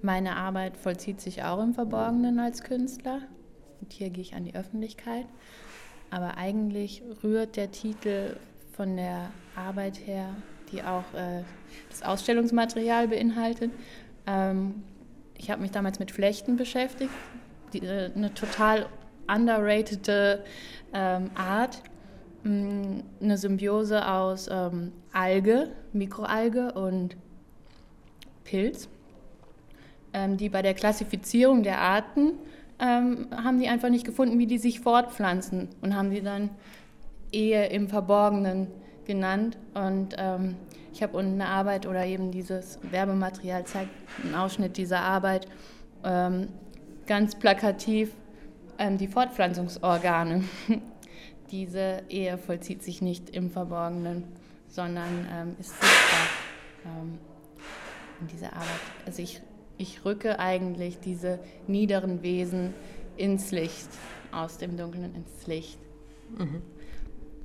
Meine Arbeit vollzieht sich auch im Verborgenen als Künstler. Und hier gehe ich an die Öffentlichkeit. Aber eigentlich rührt der Titel von der Arbeit her, die auch äh, das Ausstellungsmaterial beinhaltet. Ähm, ich habe mich damals mit Flechten beschäftigt, die, äh, eine total underrated ähm, Art, mm, eine Symbiose aus ähm, Alge, Mikroalge und Pilz, die bei der Klassifizierung der Arten ähm, haben die einfach nicht gefunden, wie die sich fortpflanzen und haben die dann Ehe im Verborgenen genannt. Und ähm, ich habe unten eine Arbeit oder eben dieses Werbematerial zeigt einen Ausschnitt dieser Arbeit ähm, ganz plakativ ähm, die Fortpflanzungsorgane. Diese Ehe vollzieht sich nicht im Verborgenen, sondern ähm, ist sichtbar ähm, in dieser Arbeit. Also ich ich rücke eigentlich diese niederen Wesen ins Licht, aus dem Dunklen ins Licht. Mhm.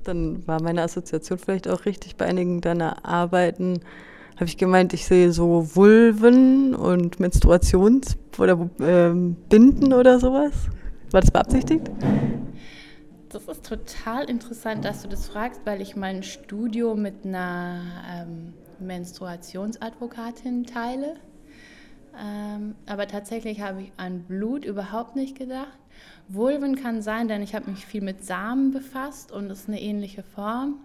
Dann war meine Assoziation vielleicht auch richtig bei einigen deiner Arbeiten. Habe ich gemeint, ich sehe so Vulven und Menstruations- oder ähm, Binden oder sowas. War das beabsichtigt? Das ist total interessant, dass du das fragst, weil ich mein Studio mit einer ähm, Menstruationsadvokatin teile. Ähm, aber tatsächlich habe ich an Blut überhaupt nicht gedacht. Vulven kann sein, denn ich habe mich viel mit Samen befasst und es ist eine ähnliche Form.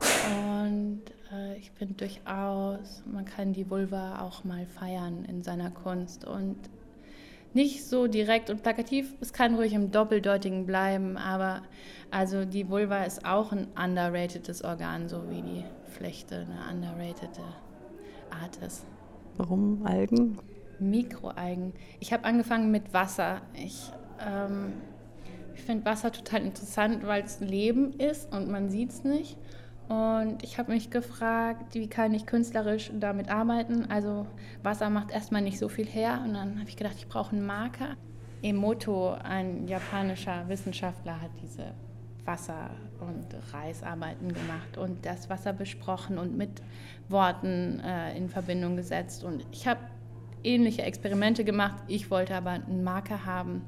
Und äh, ich bin durchaus, man kann die Vulva auch mal feiern in seiner Kunst und nicht so direkt und plakativ, es kann ruhig im Doppeldeutigen bleiben, aber also die Vulva ist auch ein underratedes Organ, so wie die Flechte eine underratede Art ist. Warum Algen? Mikroalgen. Ich habe angefangen mit Wasser. Ich, ähm, ich finde Wasser total interessant, weil es Leben ist und man sieht es nicht. Und ich habe mich gefragt, wie kann ich künstlerisch damit arbeiten? Also Wasser macht erstmal nicht so viel her. Und dann habe ich gedacht, ich brauche einen Marker. Emoto, ein japanischer Wissenschaftler, hat diese Wasser- und Reisarbeiten gemacht und das Wasser besprochen und mit Worten äh, in Verbindung gesetzt. Und ich habe ähnliche Experimente gemacht. Ich wollte aber einen Marker haben.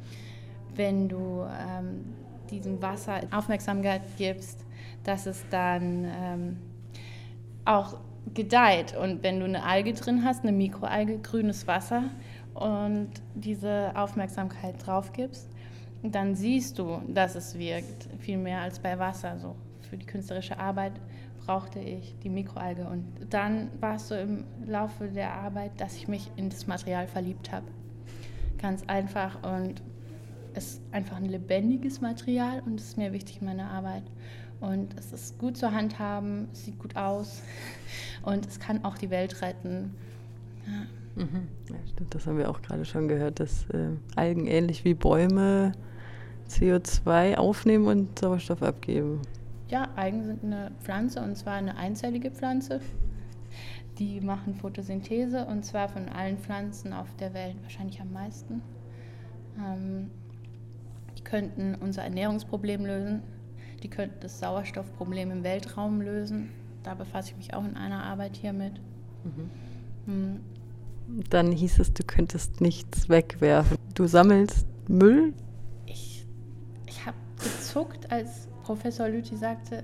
Wenn du ähm, diesem Wasser Aufmerksamkeit gibst, dass es dann ähm, auch gedeiht. Und wenn du eine Alge drin hast, eine Mikroalge, grünes Wasser und diese Aufmerksamkeit drauf gibst, dann siehst du, dass es wirkt, viel mehr als bei Wasser. So für die künstlerische Arbeit brauchte ich die Mikroalge. Und dann war es so im Laufe der Arbeit, dass ich mich in das Material verliebt habe. Ganz einfach und es ist einfach ein lebendiges Material und es ist mir wichtig in meiner Arbeit. Und es ist gut zur Handhaben, sieht gut aus und es kann auch die Welt retten. Ja. Mhm. ja stimmt, das haben wir auch gerade schon gehört, dass äh, Algen ähnlich wie Bäume CO2 aufnehmen und Sauerstoff abgeben. Ja, Algen sind eine Pflanze und zwar eine einzellige Pflanze. Die machen Photosynthese und zwar von allen Pflanzen auf der Welt wahrscheinlich am meisten. Ähm, die könnten unser Ernährungsproblem lösen. Die könnten das Sauerstoffproblem im Weltraum lösen. Da befasse ich mich auch in einer Arbeit hier mit. Mhm. Mhm. Dann hieß es, du könntest nichts wegwerfen. Du sammelst Müll? Ich, ich habe gezuckt, als Professor Lüthi sagte,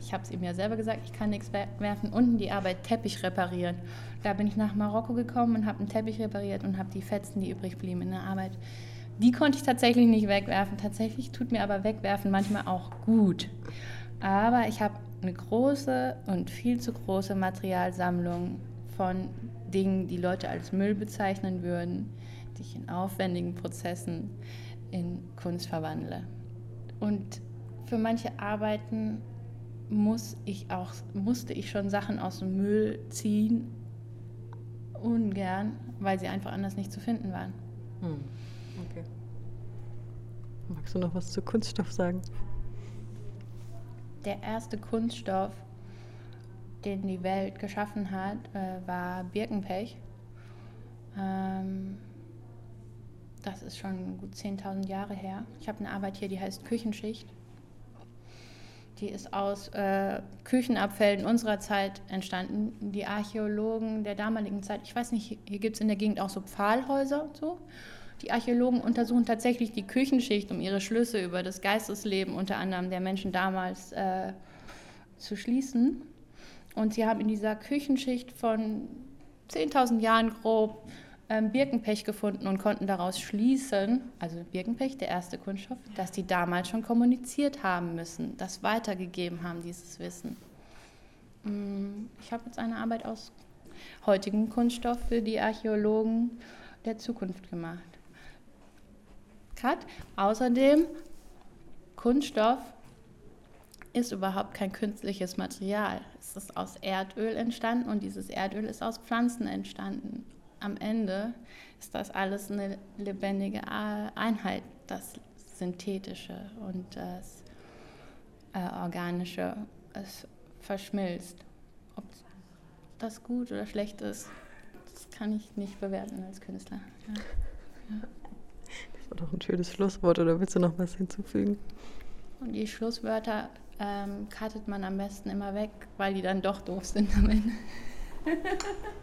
ich habe es ihm ja selber gesagt, ich kann nichts werfen, unten die Arbeit Teppich reparieren. Da bin ich nach Marokko gekommen und habe einen Teppich repariert und habe die Fetzen, die übrig blieben in der Arbeit, die konnte ich tatsächlich nicht wegwerfen. Tatsächlich tut mir aber wegwerfen manchmal auch gut. Aber ich habe eine große und viel zu große Materialsammlung von Dingen, die Leute als Müll bezeichnen würden, die ich in aufwendigen Prozessen in Kunst verwandle. Und für manche Arbeiten muss ich auch, musste ich schon Sachen aus dem Müll ziehen, ungern, weil sie einfach anders nicht zu finden waren. Hm. Okay. Magst du noch was zu Kunststoff sagen? Der erste Kunststoff, den die Welt geschaffen hat, äh, war Birkenpech. Ähm, das ist schon gut 10.000 Jahre her. Ich habe eine Arbeit hier, die heißt Küchenschicht. Die ist aus äh, Küchenabfällen unserer Zeit entstanden. Die Archäologen der damaligen Zeit, ich weiß nicht hier gibt es in der Gegend auch so Pfahlhäuser. So. Die Archäologen untersuchen tatsächlich die Küchenschicht, um ihre Schlüsse über das Geistesleben unter anderem der Menschen damals äh, zu schließen. Und sie haben in dieser Küchenschicht von 10.000 Jahren grob Birkenpech gefunden und konnten daraus schließen, also Birkenpech, der erste Kunststoff, dass die damals schon kommuniziert haben müssen, das weitergegeben haben, dieses Wissen. Mm, ich habe jetzt eine Arbeit aus heutigem Kunststoff für die Archäologen der Zukunft gemacht. Cut. Außerdem, Kunststoff ist überhaupt kein künstliches Material. Es ist aus Erdöl entstanden und dieses Erdöl ist aus Pflanzen entstanden. Am Ende ist das alles eine lebendige Einheit, das Synthetische und das äh, Organische. Es verschmilzt. Ob das gut oder schlecht ist, das kann ich nicht bewerten als Künstler. Ja. Ja. Das war doch ein schönes Schlusswort, oder willst du noch was hinzufügen? Und die Schlusswörter ähm, man am besten immer weg, weil die dann doch doof sind am Ende.